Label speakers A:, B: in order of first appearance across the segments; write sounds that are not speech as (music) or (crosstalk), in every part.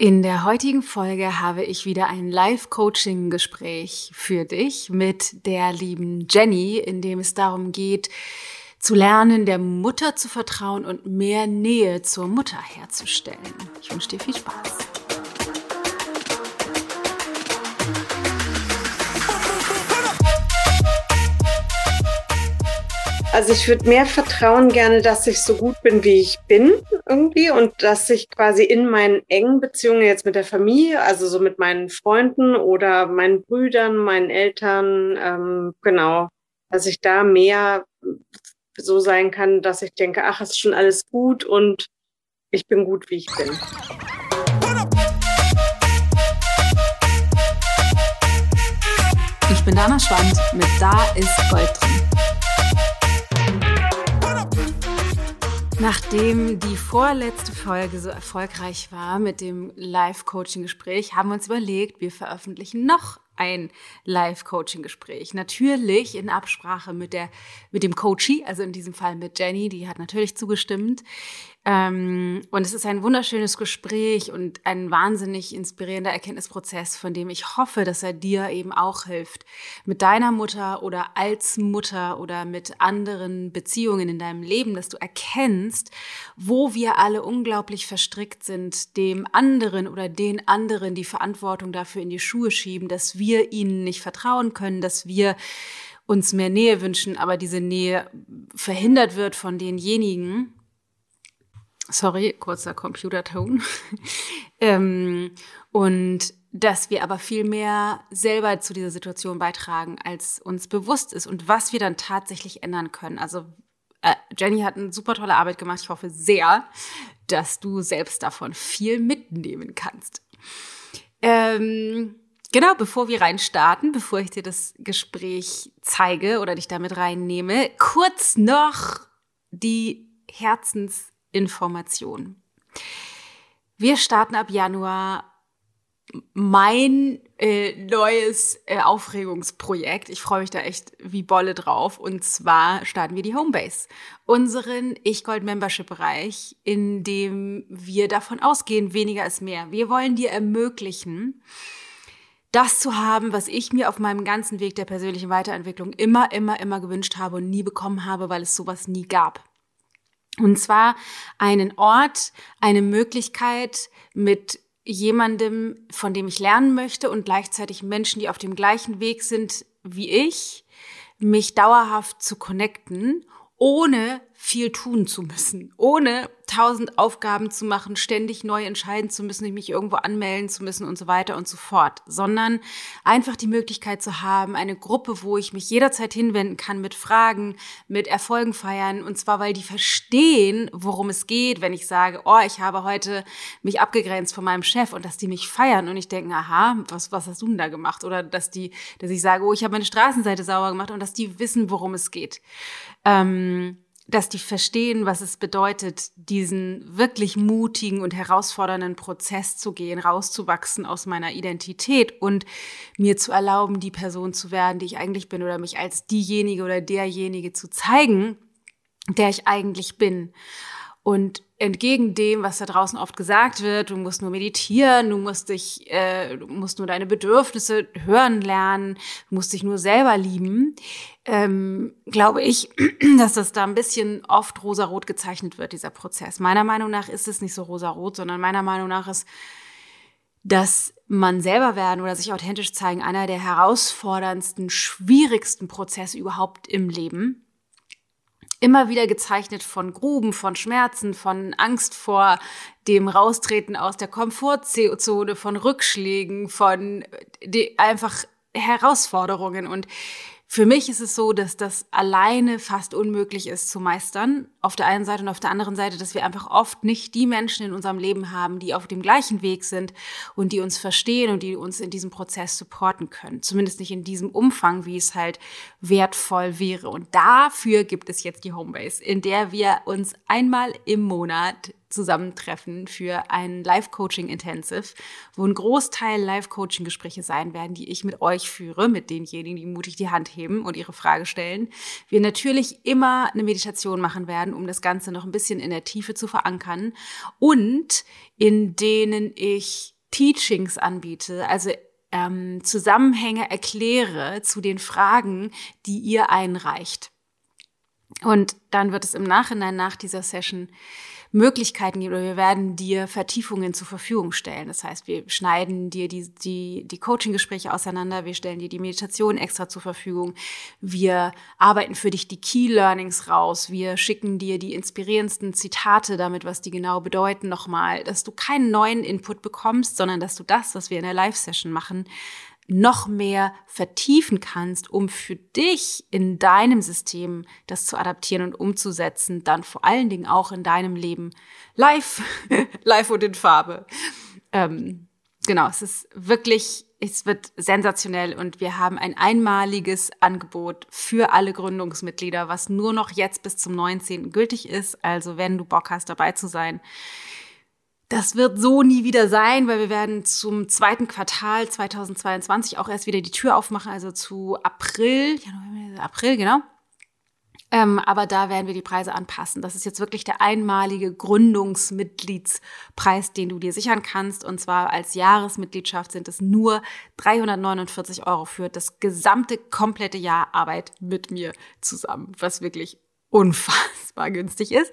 A: In der heutigen Folge habe ich wieder ein Live-Coaching-Gespräch für dich mit der lieben Jenny, in dem es darum geht, zu lernen, der Mutter zu vertrauen und mehr Nähe zur Mutter herzustellen. Ich wünsche dir viel Spaß.
B: Also ich würde mehr vertrauen gerne, dass ich so gut bin, wie ich bin irgendwie und dass ich quasi in meinen engen Beziehungen jetzt mit der Familie, also so mit meinen Freunden oder meinen Brüdern, meinen Eltern, ähm, genau, dass ich da mehr so sein kann, dass ich denke, ach, es ist schon alles gut und ich bin gut, wie ich bin.
A: Ich bin Dana Schwand mit Da ist Gold drin. Nachdem die vorletzte Folge so erfolgreich war mit dem Live-Coaching-Gespräch, haben wir uns überlegt, wir veröffentlichen noch ein Live-Coaching-Gespräch. Natürlich in Absprache mit der, mit dem Coachie, also in diesem Fall mit Jenny, die hat natürlich zugestimmt. Ähm, und es ist ein wunderschönes Gespräch und ein wahnsinnig inspirierender Erkenntnisprozess, von dem ich hoffe, dass er dir eben auch hilft. Mit deiner Mutter oder als Mutter oder mit anderen Beziehungen in deinem Leben, dass du erkennst, wo wir alle unglaublich verstrickt sind, dem anderen oder den anderen die Verantwortung dafür in die Schuhe schieben, dass wir ihnen nicht vertrauen können, dass wir uns mehr Nähe wünschen, aber diese Nähe verhindert wird von denjenigen, Sorry, kurzer Computerton. (laughs) ähm, und dass wir aber viel mehr selber zu dieser Situation beitragen, als uns bewusst ist und was wir dann tatsächlich ändern können. Also äh, Jenny hat eine super tolle Arbeit gemacht. Ich hoffe sehr, dass du selbst davon viel mitnehmen kannst. Ähm, genau, bevor wir rein starten, bevor ich dir das Gespräch zeige oder dich damit reinnehme, kurz noch die Herzens Information. Wir starten ab Januar mein äh, neues äh, Aufregungsprojekt. Ich freue mich da echt wie Bolle drauf. Und zwar starten wir die Homebase, unseren Ich-Gold-Membership-Bereich, in dem wir davon ausgehen, weniger ist mehr. Wir wollen dir ermöglichen, das zu haben, was ich mir auf meinem ganzen Weg der persönlichen Weiterentwicklung immer, immer, immer gewünscht habe und nie bekommen habe, weil es sowas nie gab. Und zwar einen Ort, eine Möglichkeit mit jemandem, von dem ich lernen möchte und gleichzeitig Menschen, die auf dem gleichen Weg sind wie ich, mich dauerhaft zu connecten, ohne viel tun zu müssen, ohne tausend Aufgaben zu machen, ständig neu entscheiden zu müssen, mich irgendwo anmelden zu müssen und so weiter und so fort, sondern einfach die Möglichkeit zu haben, eine Gruppe, wo ich mich jederzeit hinwenden kann mit Fragen, mit Erfolgen feiern und zwar, weil die verstehen, worum es geht, wenn ich sage, oh, ich habe heute mich abgegrenzt von meinem Chef und dass die mich feiern und ich denke, aha, was, was hast du denn da gemacht? Oder dass die, dass ich sage, oh, ich habe meine Straßenseite sauber gemacht und dass die wissen, worum es geht. Ähm, dass die verstehen, was es bedeutet, diesen wirklich mutigen und herausfordernden Prozess zu gehen, rauszuwachsen aus meiner Identität und mir zu erlauben, die Person zu werden, die ich eigentlich bin oder mich als diejenige oder derjenige zu zeigen, der ich eigentlich bin. Und entgegen dem, was da draußen oft gesagt wird, du musst nur meditieren, du musst dich, äh, du musst nur deine Bedürfnisse hören lernen, du musst dich nur selber lieben, ähm, glaube ich, (clears throat) dass das da ein bisschen oft rosarot gezeichnet wird, dieser Prozess. Meiner Meinung nach ist es nicht so rosarot, sondern meiner Meinung nach ist, dass man selber werden oder sich authentisch zeigen einer der herausforderndsten, schwierigsten Prozesse überhaupt im Leben immer wieder gezeichnet von Gruben, von Schmerzen, von Angst vor dem Raustreten aus der Komfortzone, von Rückschlägen, von die, einfach Herausforderungen. Und für mich ist es so, dass das alleine fast unmöglich ist zu meistern. Auf der einen Seite und auf der anderen Seite, dass wir einfach oft nicht die Menschen in unserem Leben haben, die auf dem gleichen Weg sind und die uns verstehen und die uns in diesem Prozess supporten können. Zumindest nicht in diesem Umfang, wie es halt wertvoll wäre. Und dafür gibt es jetzt die Homebase, in der wir uns einmal im Monat zusammentreffen für ein Live-Coaching-Intensive, wo ein Großteil Live-Coaching-Gespräche sein werden, die ich mit euch führe, mit denjenigen, die mutig die Hand heben und ihre Frage stellen. Wir natürlich immer eine Meditation machen werden, um das Ganze noch ein bisschen in der Tiefe zu verankern und in denen ich Teachings anbiete, also ähm, Zusammenhänge erkläre zu den Fragen, die ihr einreicht. Und dann wird es im Nachhinein nach dieser Session Möglichkeiten geben oder wir werden dir Vertiefungen zur Verfügung stellen. Das heißt, wir schneiden dir die, die, die Coaching-Gespräche auseinander, wir stellen dir die Meditation extra zur Verfügung, wir arbeiten für dich die Key Learnings raus, wir schicken dir die inspirierendsten Zitate damit, was die genau bedeuten, nochmal, dass du keinen neuen Input bekommst, sondern dass du das, was wir in der Live-Session machen, noch mehr vertiefen kannst, um für dich in deinem System das zu adaptieren und umzusetzen, dann vor allen Dingen auch in deinem Leben live, live (laughs) und in Farbe. Ähm, genau, es ist wirklich, es wird sensationell und wir haben ein einmaliges Angebot für alle Gründungsmitglieder, was nur noch jetzt bis zum 19. gültig ist. Also wenn du Bock hast, dabei zu sein, das wird so nie wieder sein, weil wir werden zum zweiten Quartal 2022 auch erst wieder die Tür aufmachen, also zu April, April, genau. Ähm, aber da werden wir die Preise anpassen. Das ist jetzt wirklich der einmalige Gründungsmitgliedspreis, den du dir sichern kannst. Und zwar als Jahresmitgliedschaft sind es nur 349 Euro für das gesamte komplette Jahr Arbeit mit mir zusammen, was wirklich unfassbar günstig ist.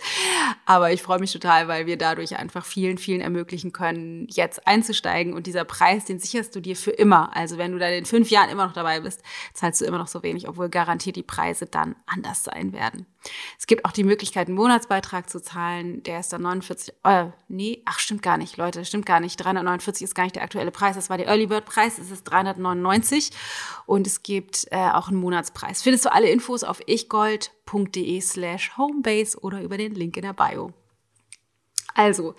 A: Aber ich freue mich total, weil wir dadurch einfach vielen, vielen ermöglichen können, jetzt einzusteigen. Und dieser Preis, den sicherst du dir für immer. Also wenn du dann in fünf Jahren immer noch dabei bist, zahlst du immer noch so wenig, obwohl garantiert die Preise dann anders sein werden. Es gibt auch die Möglichkeit, einen Monatsbeitrag zu zahlen. Der ist dann 49, äh, nee, ach, stimmt gar nicht, Leute, stimmt gar nicht. 349 ist gar nicht der aktuelle Preis. Das war der Early Bird Preis. Es ist 399. Und es gibt äh, auch einen Monatspreis. Findest du alle Infos auf slash homebase oder über den Link in der Bio. Also,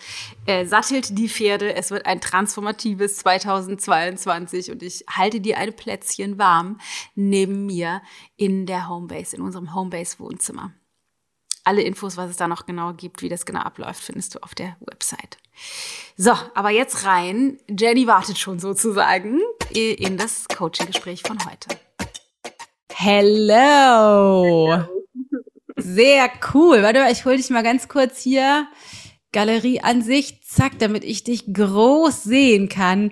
A: äh, sattelt die Pferde. Es wird ein transformatives 2022 und ich halte dir ein Plätzchen warm neben mir in der Homebase, in unserem Homebase-Wohnzimmer. Alle Infos, was es da noch genau gibt, wie das genau abläuft, findest du auf der Website. So, aber jetzt rein. Jenny wartet schon sozusagen in das Coaching-Gespräch von heute. Hello! Sehr cool. Warte mal, ich hole dich mal ganz kurz hier Galerie an sich, zack, damit ich dich groß sehen kann.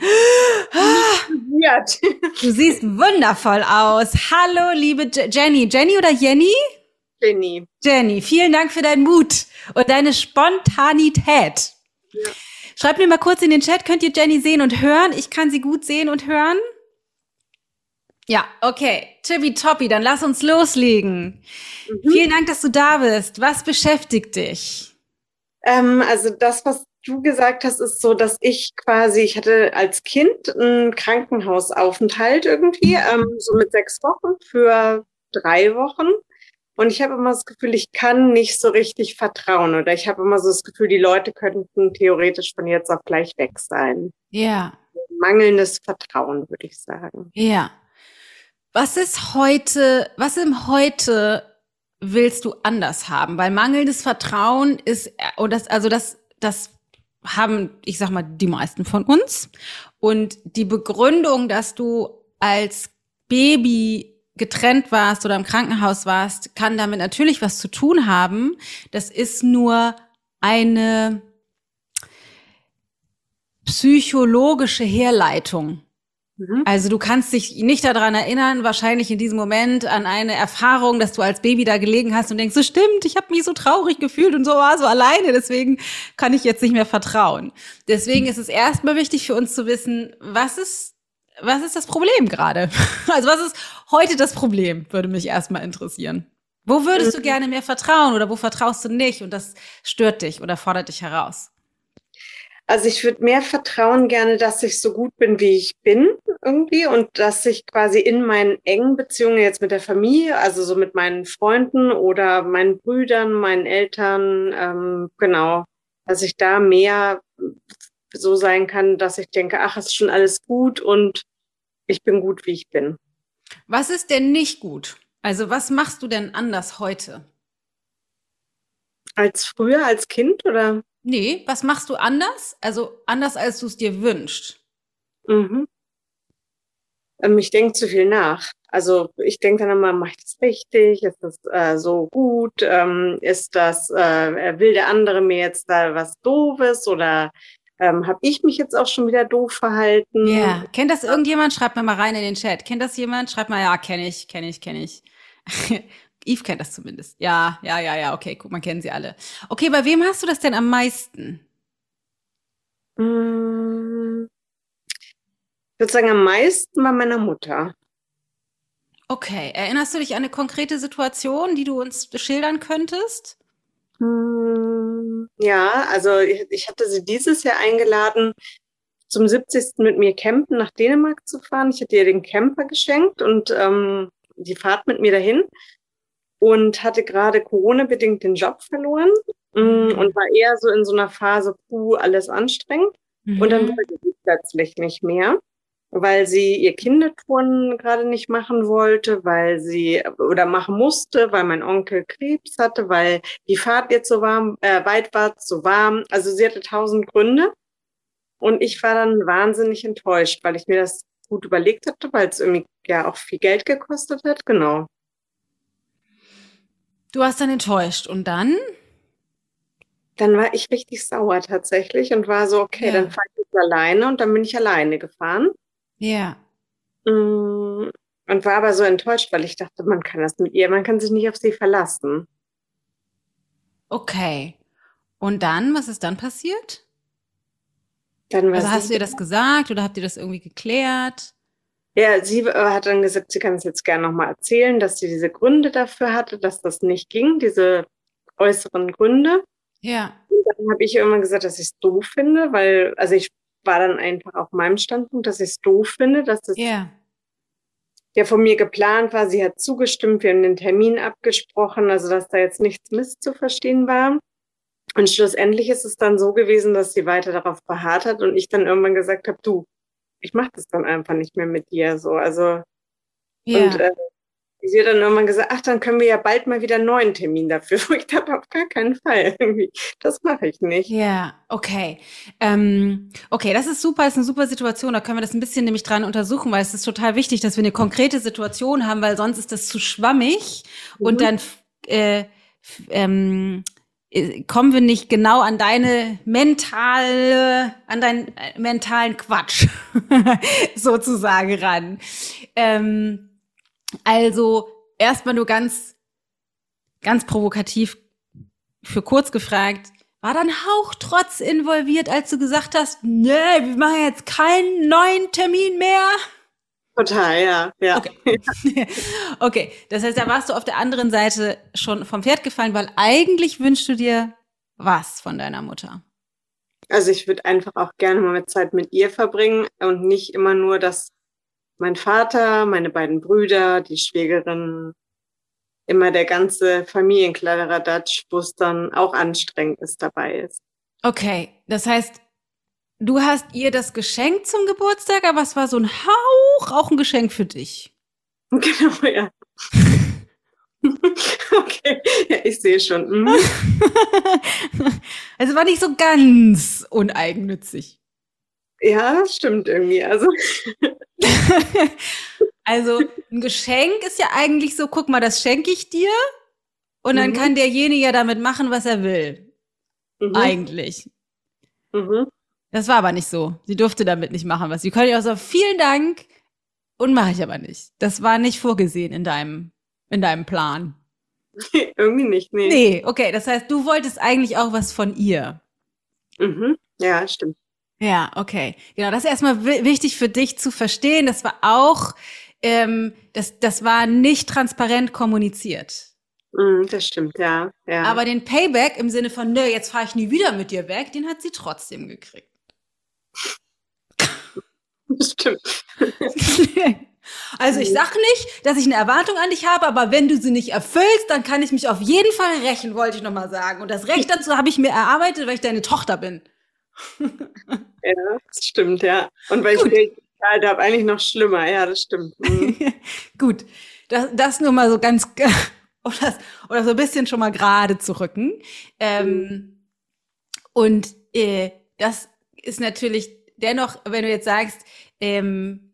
A: Du siehst wundervoll aus. Hallo, liebe Jenny. Jenny oder Jenny?
B: Jenny.
A: Jenny, vielen Dank für deinen Mut und deine Spontanität. Ja. Schreibt mir mal kurz in den Chat, könnt ihr Jenny sehen und hören? Ich kann sie gut sehen und hören. Ja, okay. Tibi Toppi, dann lass uns loslegen. Mhm. Vielen Dank, dass du da bist. Was beschäftigt dich?
B: Ähm, also das, was du gesagt hast, ist so, dass ich quasi, ich hatte als Kind einen Krankenhausaufenthalt irgendwie, ähm, so mit sechs Wochen für drei Wochen. Und ich habe immer das Gefühl, ich kann nicht so richtig vertrauen. Oder ich habe immer so das Gefühl, die Leute könnten theoretisch von jetzt auf gleich weg sein.
A: Ja.
B: Mangelndes Vertrauen, würde ich sagen.
A: Ja. Was ist heute, was im Heute willst du anders haben? Weil mangelndes Vertrauen ist, und das, also das, das haben, ich sag mal, die meisten von uns. Und die Begründung, dass du als Baby getrennt warst oder im Krankenhaus warst, kann damit natürlich was zu tun haben. Das ist nur eine psychologische Herleitung. Mhm. Also du kannst dich nicht daran erinnern, wahrscheinlich in diesem Moment an eine Erfahrung, dass du als Baby da gelegen hast und denkst, so stimmt, ich habe mich so traurig gefühlt und so war so alleine, deswegen kann ich jetzt nicht mehr vertrauen. Deswegen ist es erstmal wichtig für uns zu wissen, was ist was ist das Problem gerade? (laughs) Also was ist heute das Problem, würde mich erstmal interessieren. Wo würdest du mhm. gerne mehr vertrauen oder wo vertraust du nicht und das stört dich oder fordert dich heraus?
B: Also ich würde mehr vertrauen gerne, dass ich so gut bin, wie ich bin irgendwie und dass ich quasi in meinen engen Beziehungen jetzt mit der Familie, also so mit meinen Freunden oder meinen Brüdern, meinen Eltern, ähm, genau, dass ich da mehr so sein kann, dass ich denke, ach, es ist schon alles gut und ich bin gut, wie ich bin.
A: Was ist denn nicht gut? Also was machst du denn anders heute?
B: Als früher, als Kind oder?
A: Nee, was machst du anders? Also anders, als du es dir wünschst.
B: Mhm. Ähm, ich denke zu viel nach. Also ich denke dann immer, mache ich das richtig? Ist das äh, so gut? Ähm, ist das, äh, will der andere mir jetzt da was Doofes oder ähm, habe ich mich jetzt auch schon wieder doof verhalten?
A: Ja, yeah. kennt das irgendjemand? Schreibt mir mal rein in den Chat. Kennt das jemand? Schreibt mal, ja, kenne ich, kenne ich, kenne ich. (laughs) Eve kennt das zumindest. Ja, ja, ja, ja, okay, guck, man kennen sie alle. Okay, bei wem hast du das denn am meisten?
B: Mmh. Ich würde sagen, am meisten bei meiner Mutter.
A: Okay, erinnerst du dich an eine konkrete Situation, die du uns schildern könntest?
B: Hm, ja, also ich, ich hatte sie dieses Jahr eingeladen, zum 70. mit mir campen nach Dänemark zu fahren. Ich hatte ihr den Camper geschenkt und ähm, die Fahrt mit mir dahin und hatte gerade Corona-bedingt den Job verloren mhm. und war eher so in so einer Phase, puh, alles anstrengend. Mhm. Und dann mhm. wollte sie plötzlich nicht mehr weil sie ihr Kindertouren gerade nicht machen wollte, weil sie oder machen musste, weil mein Onkel Krebs hatte, weil die Fahrt jetzt so warm, äh, weit war, so warm. Also sie hatte tausend Gründe. Und ich war dann wahnsinnig enttäuscht, weil ich mir das gut überlegt hatte, weil es irgendwie ja auch viel Geld gekostet hat. Genau.
A: Du hast dann enttäuscht und dann?
B: Dann war ich richtig sauer tatsächlich und war so, okay, ja. dann fahre ich jetzt alleine und dann bin ich alleine gefahren.
A: Ja.
B: Mm, und war aber so enttäuscht, weil ich dachte, man kann das mit ihr, man kann sich nicht auf sie verlassen.
A: Okay. Und dann, was ist dann passiert?
B: Dann
A: also hast du ihr das gesagt oder habt ihr das irgendwie geklärt?
B: Ja, sie äh, hat dann gesagt, sie kann es jetzt gerne nochmal erzählen, dass sie diese Gründe dafür hatte, dass das nicht ging, diese äußeren Gründe.
A: Ja.
B: Und dann habe ich irgendwann gesagt, dass ich es doof finde, weil, also ich war dann einfach auf meinem Standpunkt, dass ich es doof finde, dass das
A: yeah.
B: der von mir geplant war. Sie hat zugestimmt, wir haben den Termin abgesprochen, also dass da jetzt nichts misszuverstehen war. Und schlussendlich ist es dann so gewesen, dass sie weiter darauf beharrt hat und ich dann irgendwann gesagt habe, du, ich mache das dann einfach nicht mehr mit dir so. Also
A: yeah.
B: und äh, sie hat dann irgendwann gesagt, ach, dann können wir ja bald mal wieder einen neuen Termin dafür. (laughs) Wo ich dachte, auf gar keinen Fall. Das mache ich nicht.
A: Ja, okay. Ähm, okay, das ist super, das ist eine super Situation. Da können wir das ein bisschen nämlich dran untersuchen, weil es ist total wichtig, dass wir eine konkrete Situation haben, weil sonst ist das zu schwammig mhm. und dann äh, ähm, äh, kommen wir nicht genau an deine mentale, an deinen äh, mentalen Quatsch (laughs) sozusagen ran. Ähm, also erstmal nur ganz, ganz provokativ für kurz gefragt, war dann Hauchtrotz involviert, als du gesagt hast, nee, wir machen jetzt keinen neuen Termin mehr?
B: Total, ja. ja.
A: Okay. (laughs) okay, das heißt, da warst du auf der anderen Seite schon vom Pferd gefallen, weil eigentlich wünschst du dir was von deiner Mutter?
B: Also ich würde einfach auch gerne mal Zeit mit ihr verbringen und nicht immer nur das mein Vater, meine beiden Brüder, die Schwägerin, immer der ganze Familienkladderadatsch, wo es dann auch anstrengend ist, dabei ist.
A: Okay, das heißt, du hast ihr das geschenkt zum Geburtstag, aber es war so ein Hauch auch ein Geschenk für dich. (laughs)
B: Genau, ja. (laughs) okay, ja, ich sehe schon. Mhm. (laughs)
A: also war nicht so ganz uneigennützig.
B: Ja, stimmt irgendwie. Also.
A: also ein Geschenk ist ja eigentlich so, guck mal, das schenke ich dir und dann mhm. kann derjenige ja damit machen, was er will. Mhm. Eigentlich. Mhm. Das war aber nicht so. Sie durfte damit nicht machen, was sie könnte. Ja auch so, vielen Dank und mache ich aber nicht. Das war nicht vorgesehen in deinem, in deinem Plan. (laughs)
B: Irgendwie nicht, nee.
A: Nee, okay. Das heißt, du wolltest eigentlich auch was von ihr.
B: Mhm. Ja, stimmt.
A: Ja, okay. Genau, das ist erstmal wichtig für dich zu verstehen. Das war auch, ähm, das, das war nicht transparent kommuniziert.
B: Mm, das stimmt, ja, ja.
A: Aber den Payback im Sinne von, nö, jetzt fahre ich nie wieder mit dir weg, den hat sie trotzdem gekriegt. (laughs)
B: Das stimmt. (laughs)
A: Also ich sag nicht, dass ich eine Erwartung an dich habe, aber wenn du sie nicht erfüllst, dann kann ich mich auf jeden Fall rächen, wollte ich nochmal sagen. Und das Recht dazu habe ich mir erarbeitet, weil ich deine Tochter bin (laughs)
B: ja, das stimmt, ja. Und weil Gut. ich gezahlt habe, eigentlich noch schlimmer, ja, das stimmt. Mhm.
A: Gut, das, das nur mal so ganz, oder, oder so ein bisschen schon mal gerade zu rücken. Ähm, Und äh, das ist natürlich dennoch, wenn du jetzt sagst, ähm,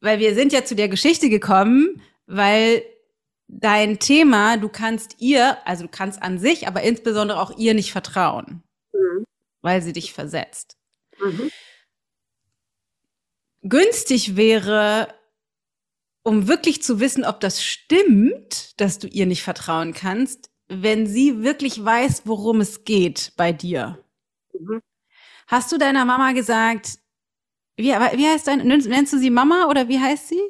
A: weil wir sind ja zu der Geschichte gekommen, weil dein Thema, du kannst ihr, also du kannst an sich, aber insbesondere auch ihr nicht vertrauen, mhm. weil sie dich versetzt. Mhm. Günstig wäre, um wirklich zu wissen, ob das stimmt, dass du ihr nicht vertrauen kannst, wenn sie wirklich weiß, worum es geht bei dir. Mhm. Hast du deiner Mama gesagt, wie, wie heißt dein, nennst du sie Mama oder wie heißt sie?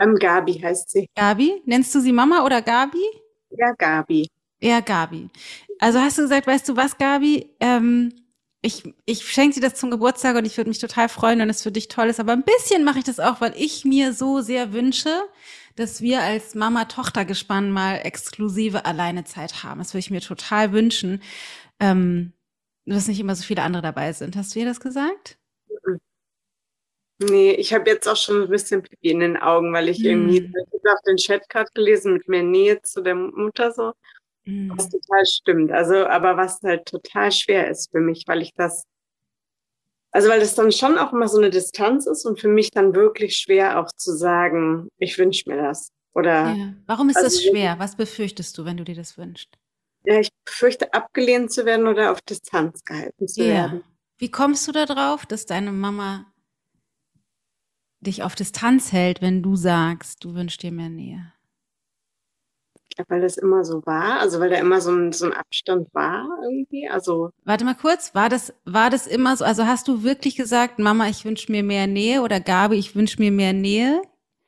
B: Ähm, Gabi heißt sie.
A: Gabi? Nennst du sie Mama oder Gabi?
B: Ja, Gabi.
A: Ja, Gabi. Also hast du gesagt, weißt du was, Gabi? Ähm, ich, ich schenke dir das zum Geburtstag und ich würde mich total freuen, wenn es für dich toll ist. Aber ein bisschen mache ich das auch, weil ich mir so sehr wünsche, dass wir als Mama-Tochter-Gespann mal exklusive Alleinezeit haben. Das würde ich mir total wünschen, ähm, dass nicht immer so viele andere dabei sind. Hast du ihr das gesagt?
B: Nee, ich habe jetzt auch schon ein bisschen Pipi in den Augen, weil ich mm. irgendwie ich auf den Chat gerade gelesen mit mehr Nähe zu der Mutter so. Mm. Was total stimmt. Also, aber was halt total schwer ist für mich, weil ich das, also weil das dann schon auch immer so eine Distanz ist und für mich dann wirklich schwer auch zu sagen, ich wünsche mir das. Oder
A: ja. Warum ist also, das schwer? Was befürchtest du, wenn du dir das wünschst?
B: Ja, ich befürchte, abgelehnt zu werden oder auf Distanz gehalten zu ja. werden.
A: Wie kommst du da drauf, dass deine Mama dich auf Distanz hält, wenn du sagst, du wünschst dir mehr Nähe?
B: Ja, weil das immer so war, also weil da immer so ein, so ein Abstand war irgendwie. Also
A: warte mal kurz, war das war das immer so? Also hast du wirklich gesagt, Mama, ich wünsche mir mehr Nähe oder Gabi, ich wünsche mir mehr Nähe,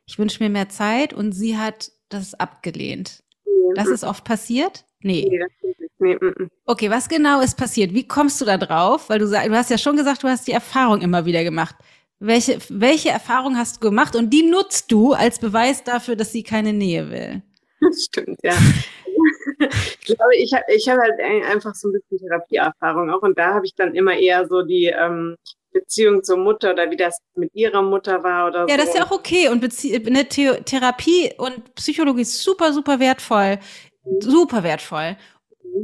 A: ich wünsche mir mehr Zeit und sie hat das abgelehnt. Nee, das ist oft passiert? Nee. nee, das nee m -m. Okay, was genau ist passiert? Wie kommst du da drauf? Weil du, du hast ja schon gesagt, du hast die Erfahrung immer wieder gemacht. Welche, welche Erfahrung hast du gemacht und die nutzt du als Beweis dafür, dass sie keine Nähe will?
B: Das stimmt, ja. ich glaube, ich habe ich hab halt einfach so ein bisschen Therapieerfahrung auch und da habe ich dann immer eher so die ähm, Beziehung zur Mutter oder wie das mit ihrer Mutter war oder
A: ja, so. Ja, das ist ja auch okay und Bezie eine The Therapie und Psychologie ist super, super wertvoll. Super wertvoll.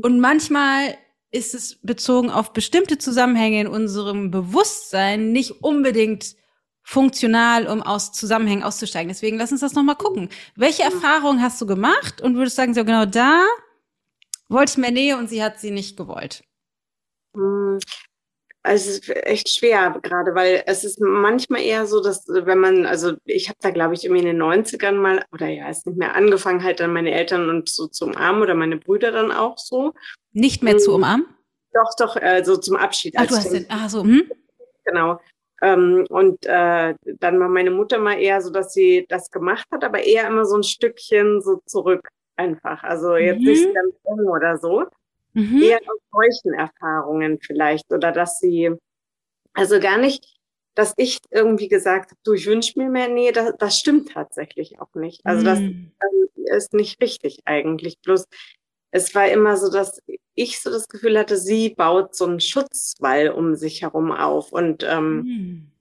A: Und manchmal ist es bezogen auf bestimmte Zusammenhänge in unserem Bewusstsein nicht unbedingt funktional, um aus Zusammenhängen auszusteigen. Deswegen lass uns das nochmal gucken. Welche Erfahrungen hast du gemacht und würdest sagen, so genau da wollte ich mehr Nähe und sie hat sie nicht gewollt?
B: Also es ist echt schwer gerade, weil es ist manchmal eher so, dass wenn man, also ich habe da glaube ich irgendwie in den 90ern mal, oder ja, ist nicht mehr angefangen, halt dann meine Eltern und so zu umarmen oder meine Brüder dann auch so.
A: Nicht mehr zu hm. umarmen?
B: Doch, doch, also zum Abschied.
A: Ach, du hast den, ach so, hm?
B: Genau. Ähm, und äh, dann war meine Mutter mal eher so, dass sie das gemacht hat, aber eher immer so ein Stückchen so zurück einfach. Also jetzt mhm. nicht ganz oder so. Mhm. Eher aus solchen Erfahrungen vielleicht. Oder dass sie, also gar nicht, dass ich irgendwie gesagt habe, du, ich wünsche mir mehr. Nee, das, das stimmt tatsächlich auch nicht. Also das mhm. ist nicht richtig eigentlich. Bloß es war immer so, dass ich so das Gefühl hatte, sie baut so einen Schutzwall um sich herum auf und ähm, mhm.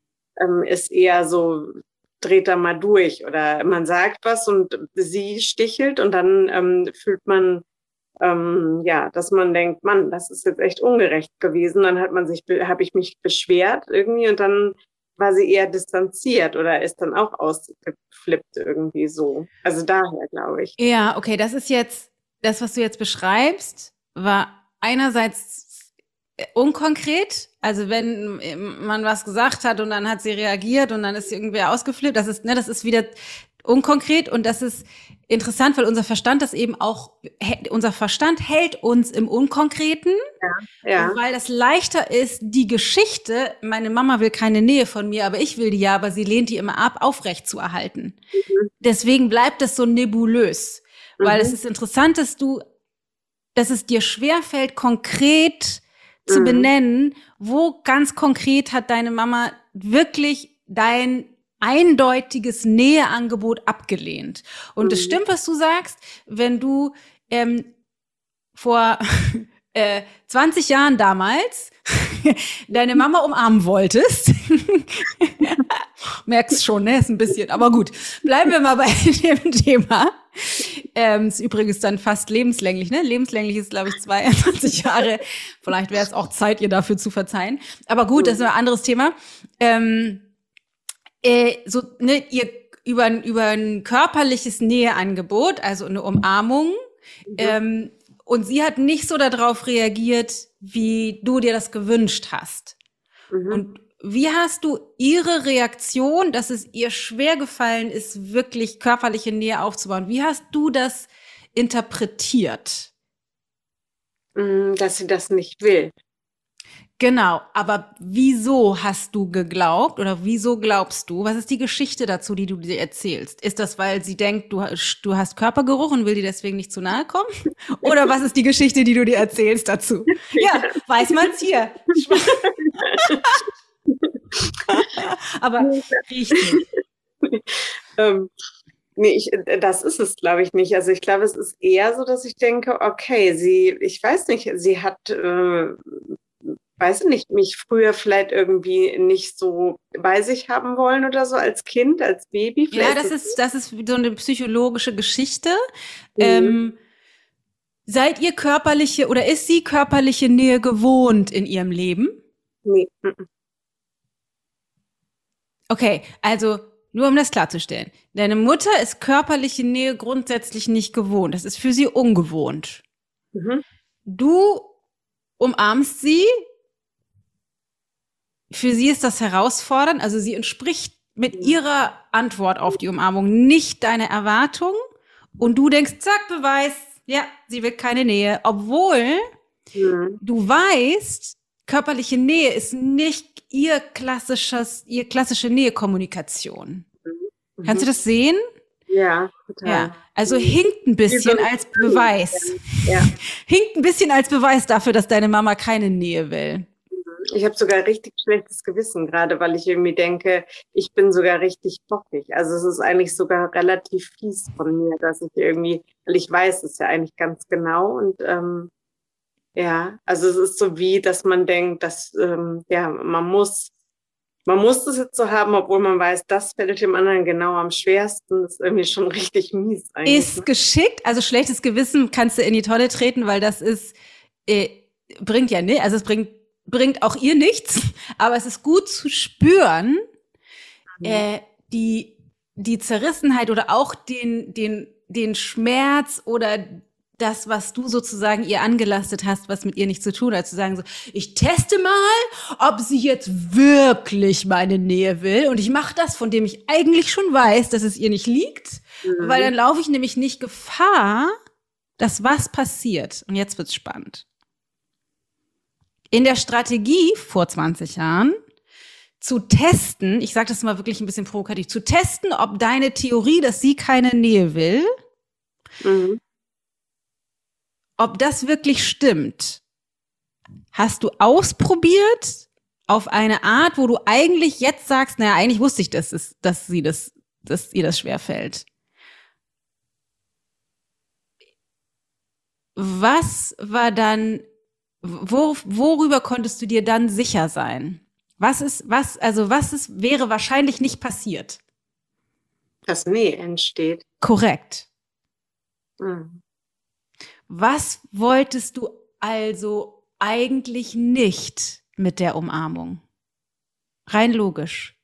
B: ähm, ist eher so, dreht da mal durch oder man sagt was und sie stichelt und dann ähm, fühlt man, ähm, ja, dass man denkt, Mann, das ist jetzt echt ungerecht gewesen. Dann hat man sich, habe ich mich beschwert irgendwie und dann war sie eher distanziert oder ist dann auch ausgeflippt irgendwie so. Also daher glaube ich.
A: Ja, okay, das ist jetzt das, was du jetzt beschreibst, war einerseits unkonkret. Also wenn man was gesagt hat und dann hat sie reagiert und dann ist sie irgendwer ausgeflippt, das ist, ne, das ist wieder unkonkret und das ist interessant, weil unser Verstand das eben auch, unser Verstand hält uns im Unkonkreten, ja, ja. weil das leichter ist, die Geschichte, meine Mama will keine Nähe von mir, aber ich will die ja, aber sie lehnt die immer ab, aufrecht zu erhalten. Mhm. Deswegen bleibt es so nebulös. Weil mhm. es ist interessant, dass du, dass es dir schwerfällt, konkret zu mhm. benennen, wo ganz konkret hat deine Mama wirklich dein eindeutiges Näheangebot abgelehnt. Und es mhm. stimmt, was du sagst, wenn du ähm, vor (laughs) äh, 20 Jahren damals (laughs) deine Mama umarmen wolltest. (laughs) Merkst schon, ne? Ist ein bisschen, aber gut. Bleiben wir mal bei dem Thema Ähm, ist übrigens dann fast lebenslänglich, ne? Lebenslänglich ist, glaube ich, 22 Jahre. Vielleicht wäre es auch Zeit, ihr dafür zu verzeihen. Aber gut, das ist ein anderes Thema. Ähm, äh, so, ne, ihr über, über ein körperliches Näheangebot, also eine Umarmung, mhm. ähm, und sie hat nicht so darauf reagiert, wie du dir das gewünscht hast. Mhm. Und wie hast du ihre Reaktion, dass es ihr schwer gefallen ist, wirklich körperliche Nähe aufzubauen? Wie hast du das interpretiert?
B: Mm, dass sie das nicht will.
A: Genau, aber wieso hast du geglaubt oder wieso glaubst du? Was ist die Geschichte dazu, die du dir erzählst? Ist das, weil sie denkt, du, du hast Körpergeruch und will dir deswegen nicht zu nahe kommen? (laughs) Oder was ist die Geschichte, die du dir erzählst dazu? Ja, weiß man's hier. (laughs) aber riecht nicht.
B: ähm, Nee, ich, das ist es, glaube ich, nicht. Also ich glaube, es ist eher so, dass ich denke, okay, sie, ich weiß nicht, sie hat äh, weiß nicht, mich früher vielleicht irgendwie nicht so bei sich haben wollen oder so als Kind, als Baby.
A: Vielleicht ja, das ist, das ist so eine psychologische Geschichte. Mhm. Ähm, seid ihr körperliche oder ist sie körperliche Nähe gewohnt in ihrem Leben? Nee. Okay, also nur um das klarzustellen. Deine Mutter ist körperliche Nähe grundsätzlich nicht gewohnt. Das ist für sie ungewohnt. Mhm. Du umarmst sie, für sie ist das herausfordernd. Also sie entspricht mit ihrer Antwort auf die Umarmung nicht deine Erwartung. Und du denkst, zack, Beweis, ja, sie will keine Nähe. Obwohl mhm. du weißt, körperliche Nähe ist nicht ihr klassisches, ihr klassische Nähekommunikation. Mhm. Kannst du das sehen?
B: Ja, total. Ja,
A: also hinkt ein bisschen als Beweis. Ja. (laughs) Hinkt ein bisschen als Beweis dafür, dass deine Mama keine Nähe will.
B: Ich habe sogar richtig schlechtes Gewissen, gerade weil ich irgendwie denke, ich bin sogar richtig bockig. Also es ist eigentlich sogar relativ fies von mir, dass ich irgendwie, weil ich weiß es ja eigentlich ganz genau und ähm, ja, also es ist so wie, dass man denkt, dass ähm, ja man muss man muss das jetzt so haben, obwohl man weiß, das fällt dem anderen genau am schwersten. Das ist irgendwie schon (laughs) richtig mies
A: eigentlich. Ist ne? geschickt, also schlechtes Gewissen kannst du in die Tonne treten, weil das ist, äh, bringt ja, ne, also es bringt bringt auch ihr nichts, aber es ist gut zu spüren, äh, die, die Zerrissenheit oder auch den, den, den Schmerz oder das, was du sozusagen ihr angelastet hast, was mit ihr nichts zu tun hat, zu sagen so, ich teste mal, ob sie jetzt wirklich meine Nähe will und ich mache das, von dem ich eigentlich schon weiß, dass es ihr nicht liegt, mhm. weil dann laufe ich nämlich nicht Gefahr, dass was passiert. Und jetzt wird's spannend in der Strategie vor 20 Jahren zu testen, ich sage das mal wirklich ein bisschen provokativ, zu testen, ob deine Theorie, dass sie keine Nähe will, mhm. ob das wirklich stimmt. Hast du ausprobiert auf eine Art, wo du eigentlich jetzt sagst, naja, eigentlich wusste ich, dass, es, dass sie das, dass ihr das schwer fällt. Was war dann wo, worüber konntest du dir dann sicher sein? Was ist, was, also was ist, wäre wahrscheinlich nicht passiert?
B: Dass Nähe entsteht.
A: Korrekt. Hm. Was wolltest du also eigentlich nicht mit der Umarmung? Rein logisch.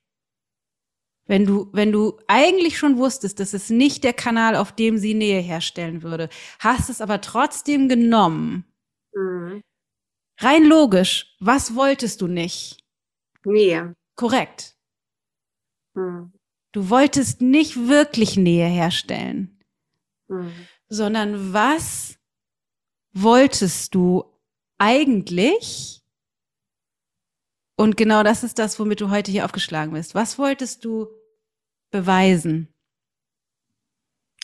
A: Wenn du, wenn du eigentlich schon wusstest, dass es nicht der Kanal, auf dem sie Nähe herstellen würde, hast es aber trotzdem genommen, mhm. Rein logisch, was wolltest du nicht?
B: Nähe.
A: Korrekt. Hm. Du wolltest nicht wirklich Nähe herstellen, hm. sondern was wolltest du eigentlich? Und genau das ist das, womit du heute hier aufgeschlagen bist. Was wolltest du beweisen?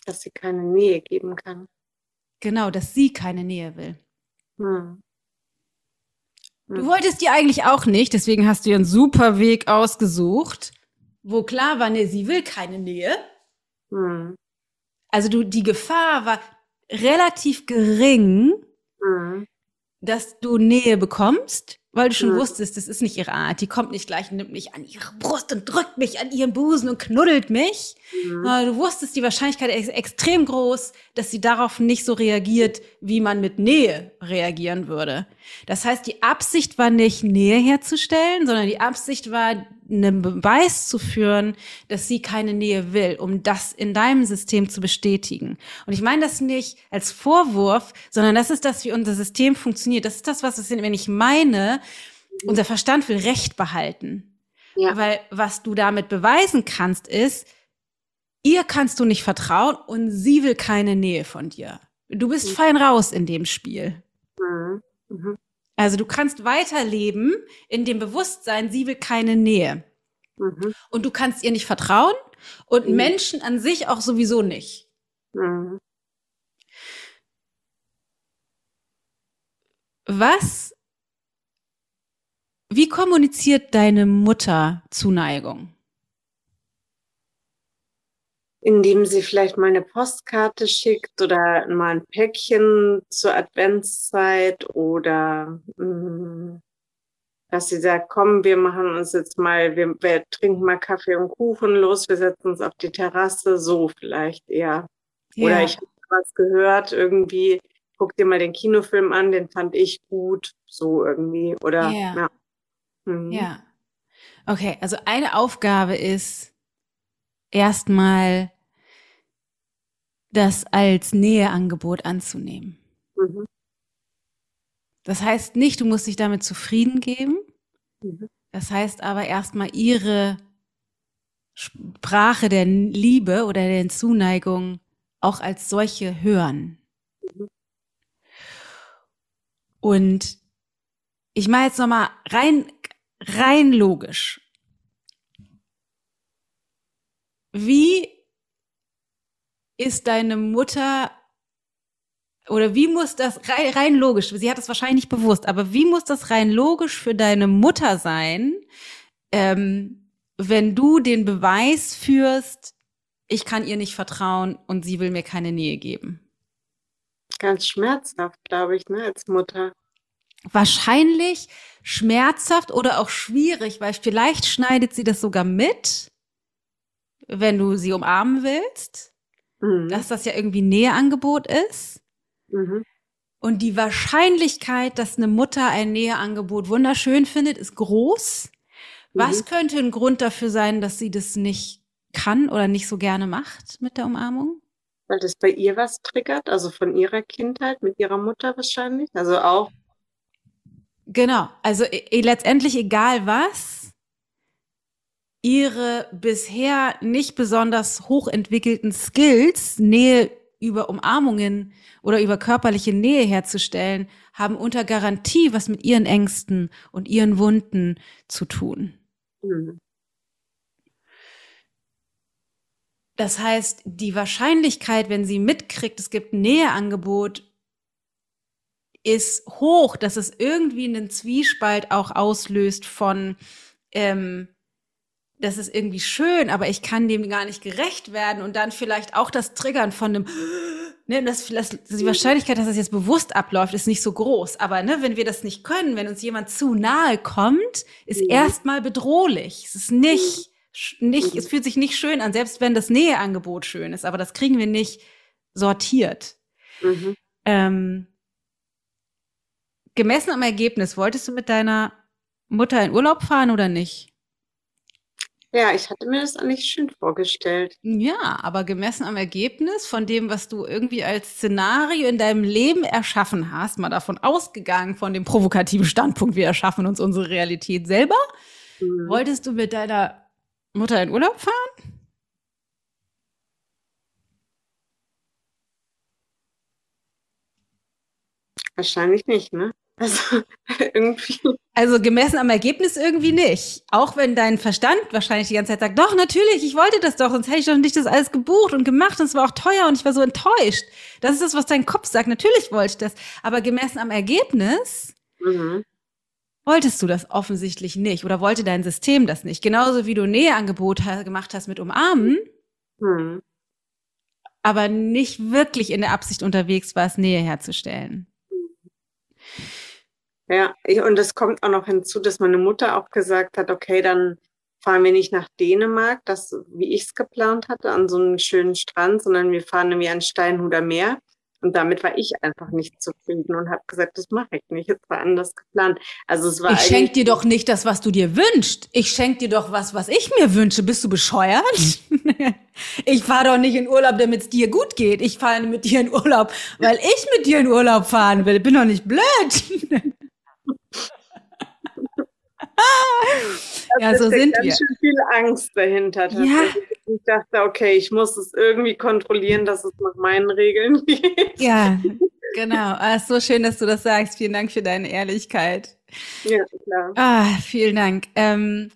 B: Dass sie keine Nähe geben kann.
A: Genau, dass sie keine Nähe will. Hm. Du hm. wolltest die eigentlich auch nicht, deswegen hast du dir einen super Weg ausgesucht, wo klar war, ne, sie will keine Nähe. Mhm. Also du, die Gefahr war relativ gering, mhm. dass du Nähe bekommst, weil du schon ja. wusstest, das ist nicht ihre Art. Die kommt nicht gleich und nimmt mich an ihre Brust und drückt mich an ihren Busen und knuddelt mich. Ja. Du wusstest, die Wahrscheinlichkeit ist extrem groß, dass sie darauf nicht so reagiert, wie man mit Nähe reagieren würde. Das heißt, die Absicht war nicht, Nähe herzustellen, sondern die Absicht war, einen Beweis zu führen, dass sie keine Nähe will, um das in deinem System zu bestätigen. Und ich meine das nicht als Vorwurf, sondern das ist das, wie unser System funktioniert. Das ist das, was es, wenn ich meine, unser Verstand will Recht behalten. Ja. Weil was du damit beweisen kannst, ist, ihr kannst du nicht vertrauen und sie will keine Nähe von dir. Du bist mhm. fein raus in dem Spiel. Mhm. Mhm. Also du kannst weiterleben in dem Bewusstsein, sie will keine Nähe. Mhm. Und du kannst ihr nicht vertrauen und mhm. Menschen an sich auch sowieso nicht. Mhm. Was, wie kommuniziert deine Mutter Zuneigung?
B: indem sie vielleicht mal eine Postkarte schickt oder mal ein Päckchen zur Adventszeit oder mh, mm, dass sie sagt, komm, wir machen uns jetzt mal, wir, wir, trinken mal Kaffee und Kuchen los, wir setzen uns auf die Terrasse, so vielleicht eher. Ja. Oder ich habe was gehört, irgendwie, guck dir mal den Kinofilm an, den fand ich gut, so irgendwie. Oder ja.
A: Ja. Mhm. ja. Okay, also eine Aufgabe ist erstmal das als Näheangebot anzunehmen. Mhm. Das heißt nicht, du musst dich damit zufrieden geben. Mhm. Das heißt aber erstmal ihre Sprache der Liebe oder der Zuneigung auch als solche hören. Mhm. Und ich mache jetzt nochmal rein, rein logisch. Wie ist deine Mutter oder wie muss das rein, rein logisch, sie hat es wahrscheinlich nicht bewusst, aber wie muss das rein logisch für deine Mutter sein, ähm, wenn du den Beweis führst, ich kann ihr nicht vertrauen und sie will mir keine Nähe geben?
B: Ganz schmerzhaft, glaube ich, ne, als Mutter.
A: Wahrscheinlich schmerzhaft oder auch schwierig, weil vielleicht schneidet sie das sogar mit, wenn du sie umarmen willst mhm. dass das ja irgendwie Näheangebot ist. Mhm. Und die Wahrscheinlichkeit, dass eine Mutter ein Näheangebot wunderschön findet, ist groß. Was mhm. könnte ein Grund dafür sein, dass sie das nicht kann oder nicht so gerne macht mit der Umarmung?
B: Weil das bei ihr was triggert, also von ihrer Kindheit mit ihrer Mutter wahrscheinlich. Also auch.
A: Genau, also e letztendlich egal was, ihre bisher nicht besonders hochentwickelten Skills, Nähe über Umarmungen oder über körperliche Nähe herzustellen, haben unter Garantie was mit ihren Ängsten und ihren Wunden zu tun. Mhm. Das heißt, die Wahrscheinlichkeit, wenn sie mitkriegt, es gibt ein Näheangebot, ist hoch, dass es irgendwie einen Zwiespalt auch auslöst von ähm, das ist irgendwie schön, aber ich kann dem gar nicht gerecht werden und dann vielleicht auch das Triggern von einem, (gasps) ne, das, das, die Wahrscheinlichkeit, dass das jetzt bewusst abläuft, ist nicht so groß. Aber ne, wenn wir das nicht können, wenn uns jemand zu nahe kommt, ist mhm. erstmal bedrohlich. Es ist nicht, nicht, mhm. es fühlt sich nicht schön an, selbst wenn das Näheangebot schön ist, aber das kriegen wir nicht sortiert. Mhm. Ähm, gemessen am Ergebnis, wolltest du mit deiner Mutter in Urlaub fahren oder nicht?
B: Ja, ich hatte mir das eigentlich schön vorgestellt.
A: Ja, aber gemessen am Ergebnis von dem, was du irgendwie als Szenario in deinem Leben erschaffen hast, mal davon ausgegangen, von dem provokativen Standpunkt, wir erschaffen uns unsere Realität selber, mhm. wolltest du mit deiner Mutter in Urlaub fahren?
B: Wahrscheinlich nicht, ne? Also (laughs)
A: irgendwie. Also gemessen am Ergebnis irgendwie nicht. Auch wenn dein Verstand wahrscheinlich die ganze Zeit sagt, doch, natürlich, ich wollte das doch, sonst hätte ich doch nicht das alles gebucht und gemacht und es war auch teuer und ich war so enttäuscht. Das ist das, was dein Kopf sagt. Natürlich wollte ich das. Aber gemessen am Ergebnis mhm. wolltest du das offensichtlich nicht oder wollte dein System das nicht. Genauso wie du Näheangebot gemacht hast mit Umarmen. Mhm. Aber nicht wirklich in der Absicht unterwegs warst, Nähe herzustellen.
B: Ja, und es kommt auch noch hinzu, dass meine Mutter auch gesagt hat, okay, dann fahren wir nicht nach Dänemark, das, wie ich es geplant hatte, an so einen schönen Strand, sondern wir fahren nämlich an Steinhuder Meer. Und damit war ich einfach nicht zufrieden und habe gesagt, das mache ich nicht. Es war anders geplant. Also es war
A: ich schenke dir doch nicht das, was du dir wünschst. Ich schenke dir doch was, was ich mir wünsche. Bist du bescheuert? (laughs) ich fahre doch nicht in Urlaub, damit es dir gut geht. Ich fahre mit dir in Urlaub, weil ich mit dir in Urlaub fahren will. Bin doch nicht blöd. (laughs)
B: ja, so sind ganz wir. schön viel Angst dahinter. Ja. Ich dachte, okay, ich muss es irgendwie kontrollieren, dass es nach meinen Regeln (laughs) geht.
A: Ja, genau. Ah, so schön, dass du das sagst. Vielen Dank für deine Ehrlichkeit.
B: Ja, klar.
A: Ah, vielen Dank. Ähm,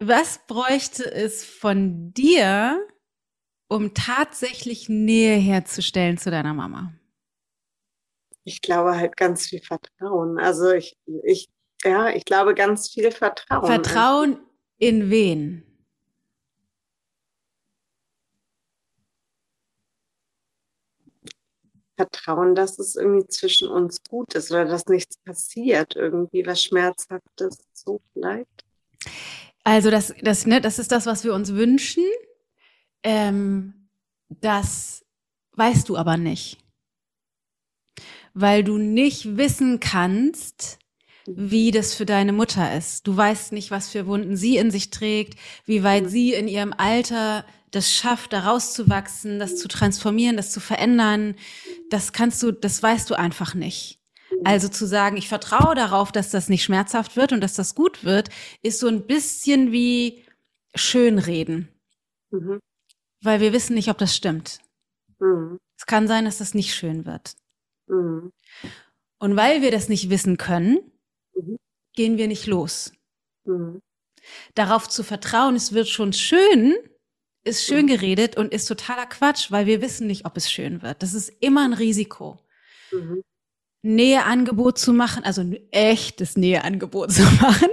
A: was bräuchte es von dir, um tatsächlich Nähe herzustellen zu deiner Mama?
B: Ich glaube halt ganz viel Vertrauen. Also ich, ich ja, ich glaube ganz viel Vertrauen.
A: Vertrauen in wen?
B: Vertrauen, dass es irgendwie zwischen uns gut ist oder dass nichts passiert, irgendwie was Schmerzhaftes, so vielleicht.
A: Also das, das, ne, das ist das, was wir uns wünschen. Ähm, das weißt du aber nicht. Weil du nicht wissen kannst, wie das für deine Mutter ist. Du weißt nicht, was für Wunden sie in sich trägt, wie weit sie in ihrem Alter das schafft, da rauszuwachsen, das zu transformieren, das zu verändern. Das kannst du, das weißt du einfach nicht. Also zu sagen, ich vertraue darauf, dass das nicht schmerzhaft wird und dass das gut wird, ist so ein bisschen wie schönreden. Mhm. Weil wir wissen nicht, ob das stimmt. Mhm. Es kann sein, dass das nicht schön wird. Mhm. Und weil wir das nicht wissen können, mhm. gehen wir nicht los. Mhm. Darauf zu vertrauen, es wird schon schön, ist schön mhm. geredet und ist totaler Quatsch, weil wir wissen nicht, ob es schön wird. Das ist immer ein Risiko. Mhm. Näheangebot zu machen, also ein echtes Näheangebot (laughs) zu machen,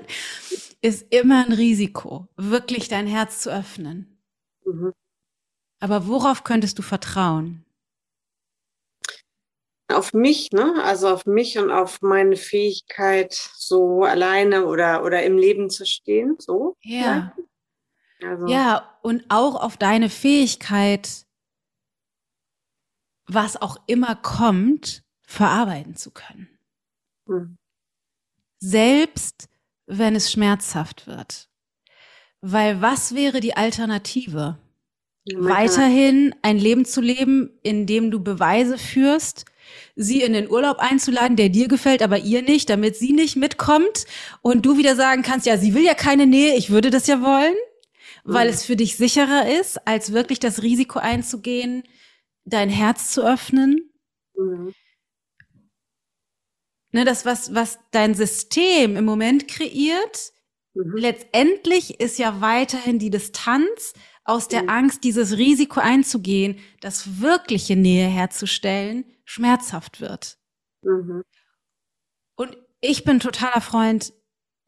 A: ist immer ein Risiko, wirklich dein Herz zu öffnen. Mhm. Aber worauf könntest du vertrauen?
B: Auf mich, ne? Also auf mich und auf meine Fähigkeit, so alleine oder, oder im Leben zu stehen, so.
A: Ja. Also. Ja, und auch auf deine Fähigkeit, was auch immer kommt, verarbeiten zu können. Hm. Selbst wenn es schmerzhaft wird. Weil was wäre die Alternative? Ja, Weiterhin ein Leben zu leben, in dem du Beweise führst, sie in den Urlaub einzuladen, der dir gefällt, aber ihr nicht, damit sie nicht mitkommt und du wieder sagen kannst, ja, sie will ja keine Nähe, ich würde das ja wollen, weil mhm. es für dich sicherer ist, als wirklich das Risiko einzugehen, dein Herz zu öffnen. Mhm. Ne, das, was, was dein System im Moment kreiert, mhm. letztendlich ist ja weiterhin die Distanz aus der mhm. Angst, dieses Risiko einzugehen, das wirkliche Nähe herzustellen, schmerzhaft wird. Mhm. Und ich bin totaler Freund,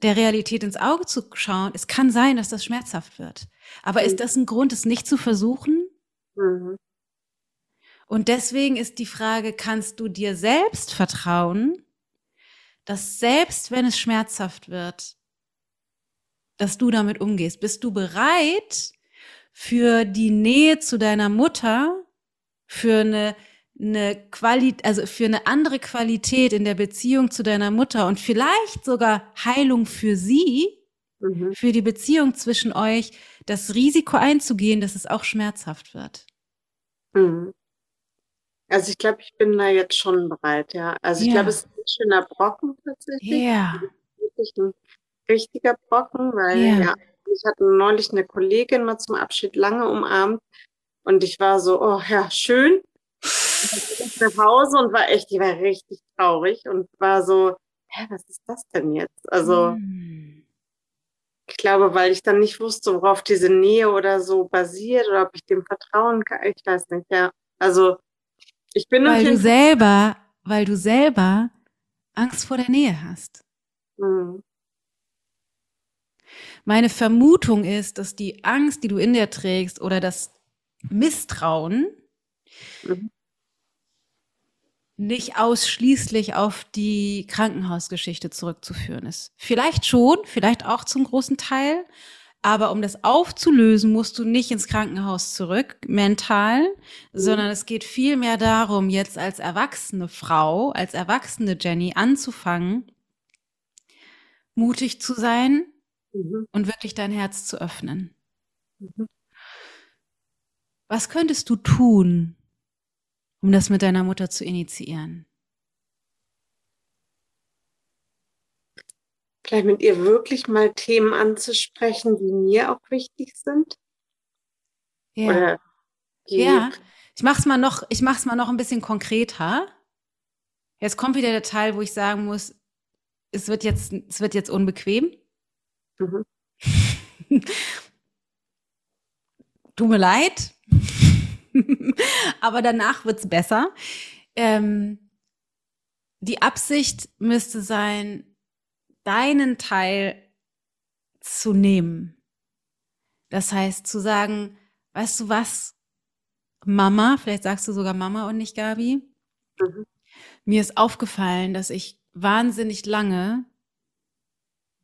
A: der Realität ins Auge zu schauen. Es kann sein, dass das schmerzhaft wird. Aber mhm. ist das ein Grund, es nicht zu versuchen? Mhm. Und deswegen ist die Frage, kannst du dir selbst vertrauen, dass selbst wenn es schmerzhaft wird, dass du damit umgehst? Bist du bereit für die Nähe zu deiner Mutter, für eine eine Qualität, also für eine andere Qualität in der Beziehung zu deiner Mutter und vielleicht sogar Heilung für sie, mhm. für die Beziehung zwischen euch, das Risiko einzugehen, dass es auch schmerzhaft wird.
B: Mhm. Also ich glaube, ich bin da jetzt schon bereit, ja. Also ich ja. glaube, es ist ein schöner Brocken tatsächlich.
A: Ja.
B: Wirklich ein richtiger Brocken, weil ja. ja, ich hatte neulich eine Kollegin mal zum Abschied lange umarmt und ich war so, oh ja, schön, nach Hause und war echt, die war richtig traurig und war so, hä, was ist das denn jetzt? Also, hm. ich glaube, weil ich dann nicht wusste, worauf diese Nähe oder so basiert oder ob ich dem vertrauen kann. Ich weiß nicht, ja. Also, ich bin
A: Weil du selber, weil du selber Angst vor der Nähe hast. Mhm. Meine Vermutung ist, dass die Angst, die du in dir trägst oder das Misstrauen, mhm nicht ausschließlich auf die Krankenhausgeschichte zurückzuführen ist. Vielleicht schon, vielleicht auch zum großen Teil, aber um das aufzulösen, musst du nicht ins Krankenhaus zurück, mental, mhm. sondern es geht vielmehr darum, jetzt als erwachsene Frau, als erwachsene Jenny anzufangen, mutig zu sein mhm. und wirklich dein Herz zu öffnen. Mhm. Was könntest du tun, um das mit deiner Mutter zu initiieren?
B: Vielleicht mit ihr wirklich mal Themen anzusprechen, die mir auch wichtig sind.
A: Ja. Oder ja. Ich mach's mal noch, ich mach's mal noch ein bisschen konkreter. Jetzt kommt wieder der Teil, wo ich sagen muss, es wird jetzt, es wird jetzt unbequem. Mhm. (laughs) Tut mir leid. (laughs) Aber danach wird's besser. Ähm, die Absicht müsste sein, deinen Teil zu nehmen. Das heißt, zu sagen, weißt du was, Mama, vielleicht sagst du sogar Mama und nicht Gabi. Mhm. Mir ist aufgefallen, dass ich wahnsinnig lange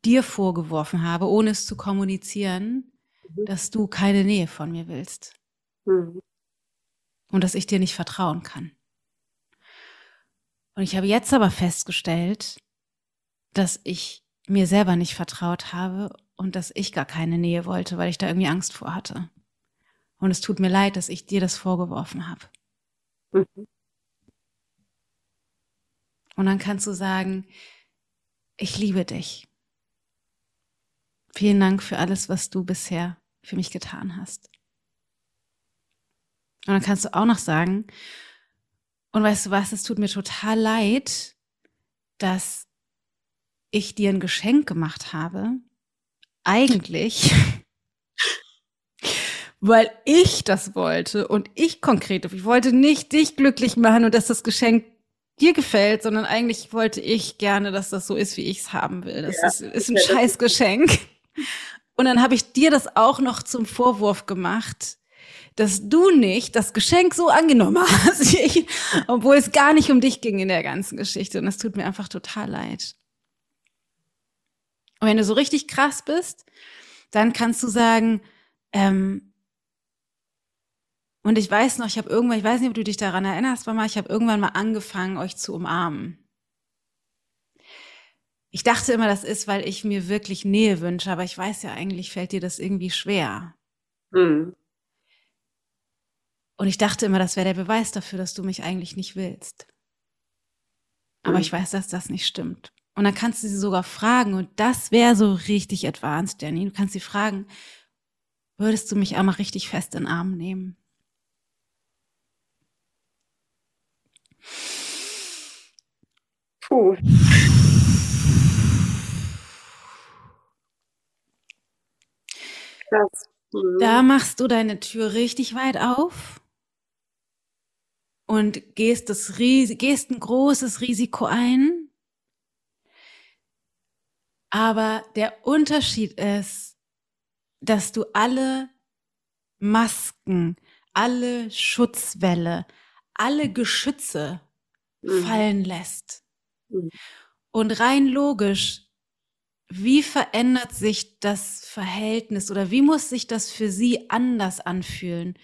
A: dir vorgeworfen habe, ohne es zu kommunizieren, mhm. dass du keine Nähe von mir willst. Mhm und dass ich dir nicht vertrauen kann. Und ich habe jetzt aber festgestellt, dass ich mir selber nicht vertraut habe und dass ich gar keine Nähe wollte, weil ich da irgendwie Angst vor hatte. Und es tut mir leid, dass ich dir das vorgeworfen habe. Mhm. Und dann kannst du sagen, ich liebe dich. Vielen Dank für alles, was du bisher für mich getan hast. Und dann kannst du auch noch sagen, und weißt du was, es tut mir total leid, dass ich dir ein Geschenk gemacht habe. Eigentlich, (laughs) weil ich das wollte und ich konkret, ich wollte nicht dich glücklich machen und dass das Geschenk dir gefällt, sondern eigentlich wollte ich gerne, dass das so ist, wie ich es haben will. Das ja, ist, ist ein scheiß Geschenk. Und dann habe ich dir das auch noch zum Vorwurf gemacht, dass du nicht das Geschenk so angenommen hast, ich, obwohl es gar nicht um dich ging in der ganzen Geschichte. Und es tut mir einfach total leid. Und wenn du so richtig krass bist, dann kannst du sagen, ähm, und ich weiß noch, ich habe irgendwann, ich weiß nicht, ob du dich daran erinnerst, Mama, ich habe irgendwann mal angefangen, euch zu umarmen. Ich dachte immer, das ist, weil ich mir wirklich Nähe wünsche, aber ich weiß ja eigentlich, fällt dir das irgendwie schwer. Mhm. Und ich dachte immer, das wäre der Beweis dafür, dass du mich eigentlich nicht willst. Aber mhm. ich weiß, dass das nicht stimmt. Und dann kannst du sie sogar fragen, und das wäre so richtig advanced, Jenny. Du kannst sie fragen, würdest du mich einmal richtig fest in den Arm nehmen?
B: Puh.
A: Krass. Mhm. Da machst du deine Tür richtig weit auf und gehst, das, gehst ein großes Risiko ein. Aber der Unterschied ist, dass du alle Masken, alle Schutzwelle, alle Geschütze mhm. fallen lässt. Mhm. Und rein logisch, wie verändert sich das Verhältnis oder wie muss sich das für sie anders anfühlen,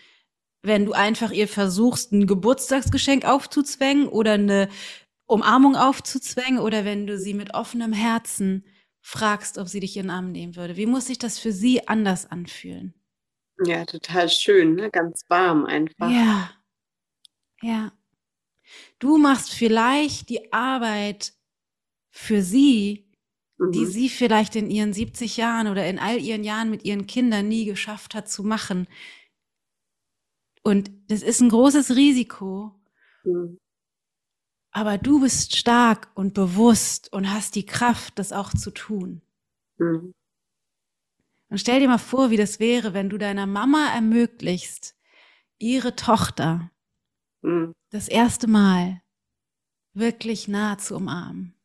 A: wenn du einfach ihr versuchst, ein Geburtstagsgeschenk aufzuzwängen oder eine Umarmung aufzuzwängen oder wenn du sie mit offenem Herzen fragst, ob sie dich in den Arm nehmen würde. Wie muss sich das für sie anders anfühlen?
B: Ja, total schön, ne? ganz warm einfach.
A: Ja, ja. Du machst vielleicht die Arbeit für sie, mhm. die sie vielleicht in ihren 70 Jahren oder in all ihren Jahren mit ihren Kindern nie geschafft hat zu machen, und das ist ein großes Risiko. Mhm. Aber du bist stark und bewusst und hast die Kraft, das auch zu tun. Mhm. Und stell dir mal vor, wie das wäre, wenn du deiner Mama ermöglichst, ihre Tochter mhm. das erste Mal wirklich nah zu umarmen.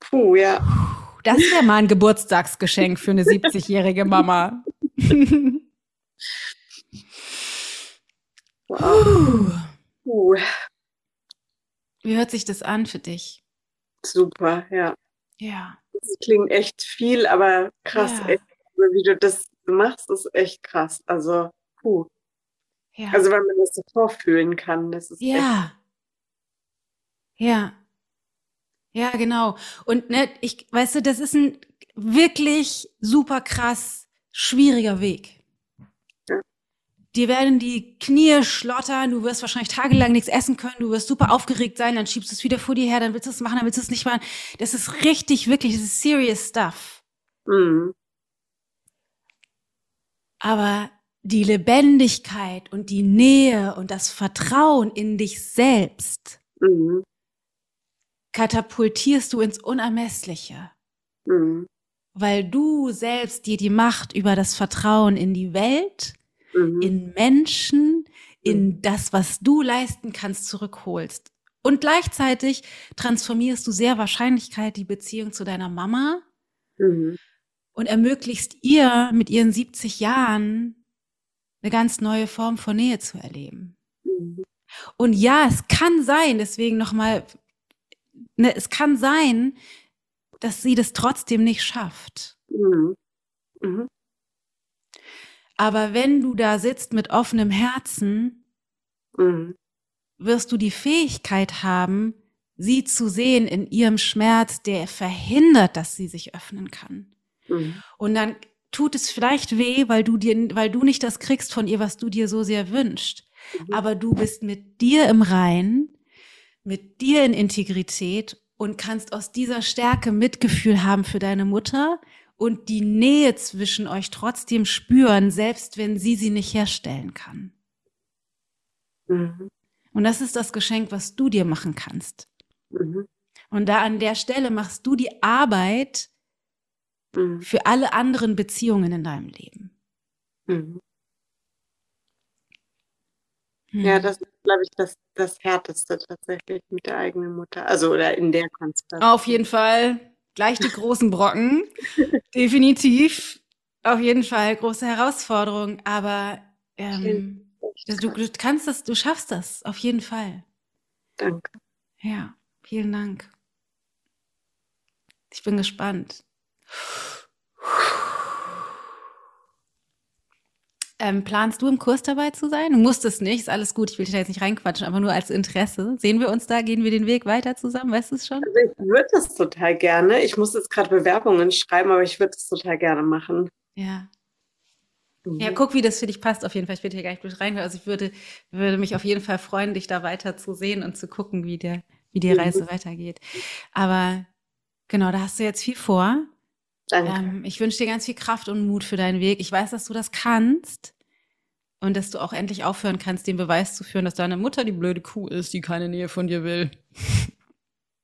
B: Puh, ja.
A: Das wäre mal ein Geburtstagsgeschenk für eine 70-jährige Mama. Wow. Uh. Wie hört sich das an für dich?
B: Super, ja.
A: Ja.
B: Das klingt echt viel, aber krass, ja. echt, wie du das machst, ist echt krass. Also, puh. Ja. Also, wenn man das so vorfühlen kann, das ist
A: Ja. Echt... Ja. Ja, genau. Und ne, ich, weißt du, das ist ein wirklich super krass schwieriger Weg. Dir werden die Knie schlottern, du wirst wahrscheinlich tagelang nichts essen können, du wirst super aufgeregt sein, dann schiebst du es wieder vor dir her, dann willst du es machen, dann willst du es nicht machen. Das ist richtig, wirklich, das ist serious stuff. Mhm. Aber die Lebendigkeit und die Nähe und das Vertrauen in dich selbst mhm. Katapultierst du ins Unermessliche. Mhm. Weil du selbst dir die Macht über das Vertrauen in die Welt mhm. in Menschen, in mhm. das, was du leisten kannst, zurückholst. Und gleichzeitig transformierst du sehr Wahrscheinlichkeit die Beziehung zu deiner Mama mhm. und ermöglichst ihr mit ihren 70 Jahren eine ganz neue Form von Nähe zu erleben. Mhm. Und ja, es kann sein, deswegen nochmal, ne, es kann sein, dass sie das trotzdem nicht schafft. Mhm. Mhm. Aber wenn du da sitzt mit offenem Herzen, mhm. wirst du die Fähigkeit haben, sie zu sehen in ihrem Schmerz, der verhindert, dass sie sich öffnen kann. Mhm. Und dann tut es vielleicht weh, weil du dir, weil du nicht das kriegst von ihr, was du dir so sehr wünschst. Mhm. Aber du bist mit dir im Rein, mit dir in Integrität und kannst aus dieser Stärke Mitgefühl haben für deine Mutter und die Nähe zwischen euch trotzdem spüren, selbst wenn sie sie nicht herstellen kann. Mhm. Und das ist das Geschenk, was du dir machen kannst. Mhm. Und da an der Stelle machst du die Arbeit mhm. für alle anderen Beziehungen in deinem Leben.
B: Ja, hm. das ist, glaube ich, das, das Härteste tatsächlich mit der eigenen Mutter. Also, oder in der Konstellation.
A: Auf jeden Fall gleich die großen Brocken. (laughs) Definitiv. Auf jeden Fall große Herausforderung. Aber ähm, du, du kannst das, du schaffst das. Auf jeden Fall.
B: Danke.
A: Ja, vielen Dank. Ich bin gespannt. Ähm, planst du im Kurs dabei zu sein? Du musst es nicht, ist alles gut, ich will dich da jetzt nicht reinquatschen, aber nur als Interesse. Sehen wir uns da, gehen wir den Weg weiter zusammen, weißt du es schon?
B: Also ich würde das total gerne. Ich muss jetzt gerade Bewerbungen schreiben, aber ich würde es total gerne machen.
A: Ja. Mhm. Ja, guck, wie das für dich passt auf jeden Fall. Ich will hier gar nicht rein. Also ich würde, würde mich auf jeden Fall freuen, dich da weiter zu sehen und zu gucken, wie, der, wie die mhm. Reise mhm. weitergeht. Aber genau, da hast du jetzt viel vor. Danke. Ähm, ich wünsche dir ganz viel Kraft und Mut für deinen Weg. Ich weiß, dass du das kannst und dass du auch endlich aufhören kannst, den Beweis zu führen, dass deine Mutter die blöde Kuh ist, die keine Nähe von dir will. (laughs)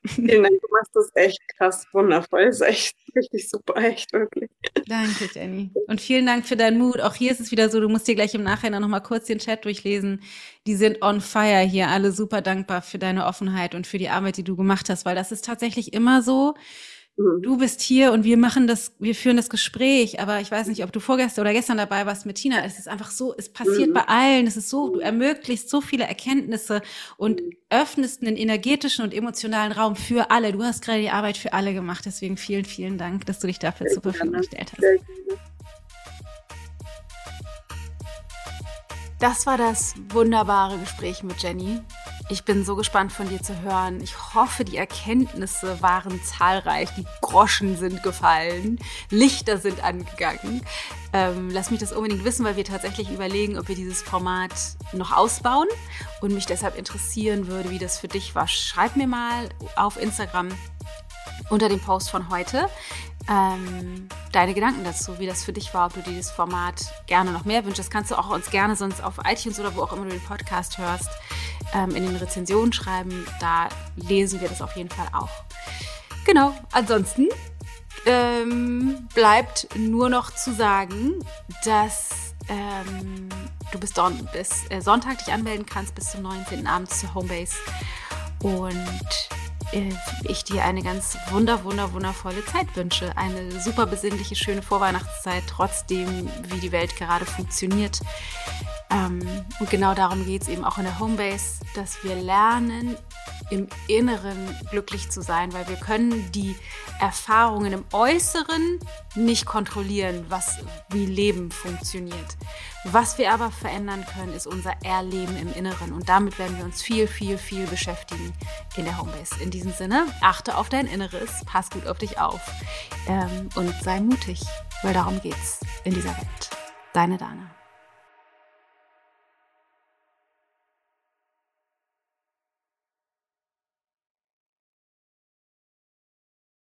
B: Vielen Dank, du machst das echt krass wundervoll. Das ist echt richtig super, echt wirklich.
A: Danke, Jenny. Und vielen Dank für deinen Mut. Auch hier ist es wieder so, du musst dir gleich im Nachhinein noch mal kurz den Chat durchlesen. Die sind on fire hier, alle super dankbar für deine Offenheit und für die Arbeit, die du gemacht hast, weil das ist tatsächlich immer so Mhm. Du bist hier und wir machen das, wir führen das Gespräch, aber ich weiß nicht, ob du vorgestern oder gestern dabei warst mit Tina. Es ist einfach so, es passiert mhm. bei allen. Es ist so, du ermöglichst so viele Erkenntnisse und mhm. öffnest einen energetischen und emotionalen Raum für alle. Du hast gerade die Arbeit für alle gemacht. Deswegen vielen, vielen Dank, dass du dich dafür zur Verfügung gestellt hast. Das war das wunderbare Gespräch mit Jenny. Ich bin so gespannt von dir zu hören. Ich hoffe, die Erkenntnisse waren zahlreich. Die Groschen sind gefallen. Lichter sind angegangen. Ähm, lass mich das unbedingt wissen, weil wir tatsächlich überlegen, ob wir dieses Format noch ausbauen und mich deshalb interessieren würde, wie das für dich war. Schreib mir mal auf Instagram unter dem Post von heute ähm, deine Gedanken dazu, wie das für dich war, ob du dieses Format gerne noch mehr wünschst. Das kannst du auch uns gerne sonst auf iTunes oder wo auch immer du den Podcast hörst, ähm, in den Rezensionen schreiben. Da lesen wir das auf jeden Fall auch. Genau, ansonsten ähm, bleibt nur noch zu sagen, dass ähm, du bis, Don bis äh, Sonntag dich anmelden kannst, bis zum 19. Abend zur Homebase. Und ich dir eine ganz wunder, wunder, wundervolle Zeit wünsche. Eine super besinnliche, schöne Vorweihnachtszeit, trotzdem, wie die Welt gerade funktioniert. Ähm, und genau darum geht es eben auch in der Homebase, dass wir lernen, im Inneren glücklich zu sein, weil wir können die Erfahrungen im Äußeren nicht kontrollieren, was wie Leben funktioniert. Was wir aber verändern können, ist unser Erleben im Inneren und damit werden wir uns viel, viel, viel beschäftigen in der Homebase. In diesem Sinne, achte auf dein Inneres, pass gut auf dich auf ähm, und sei mutig, weil darum geht's in dieser Welt. Deine Dana.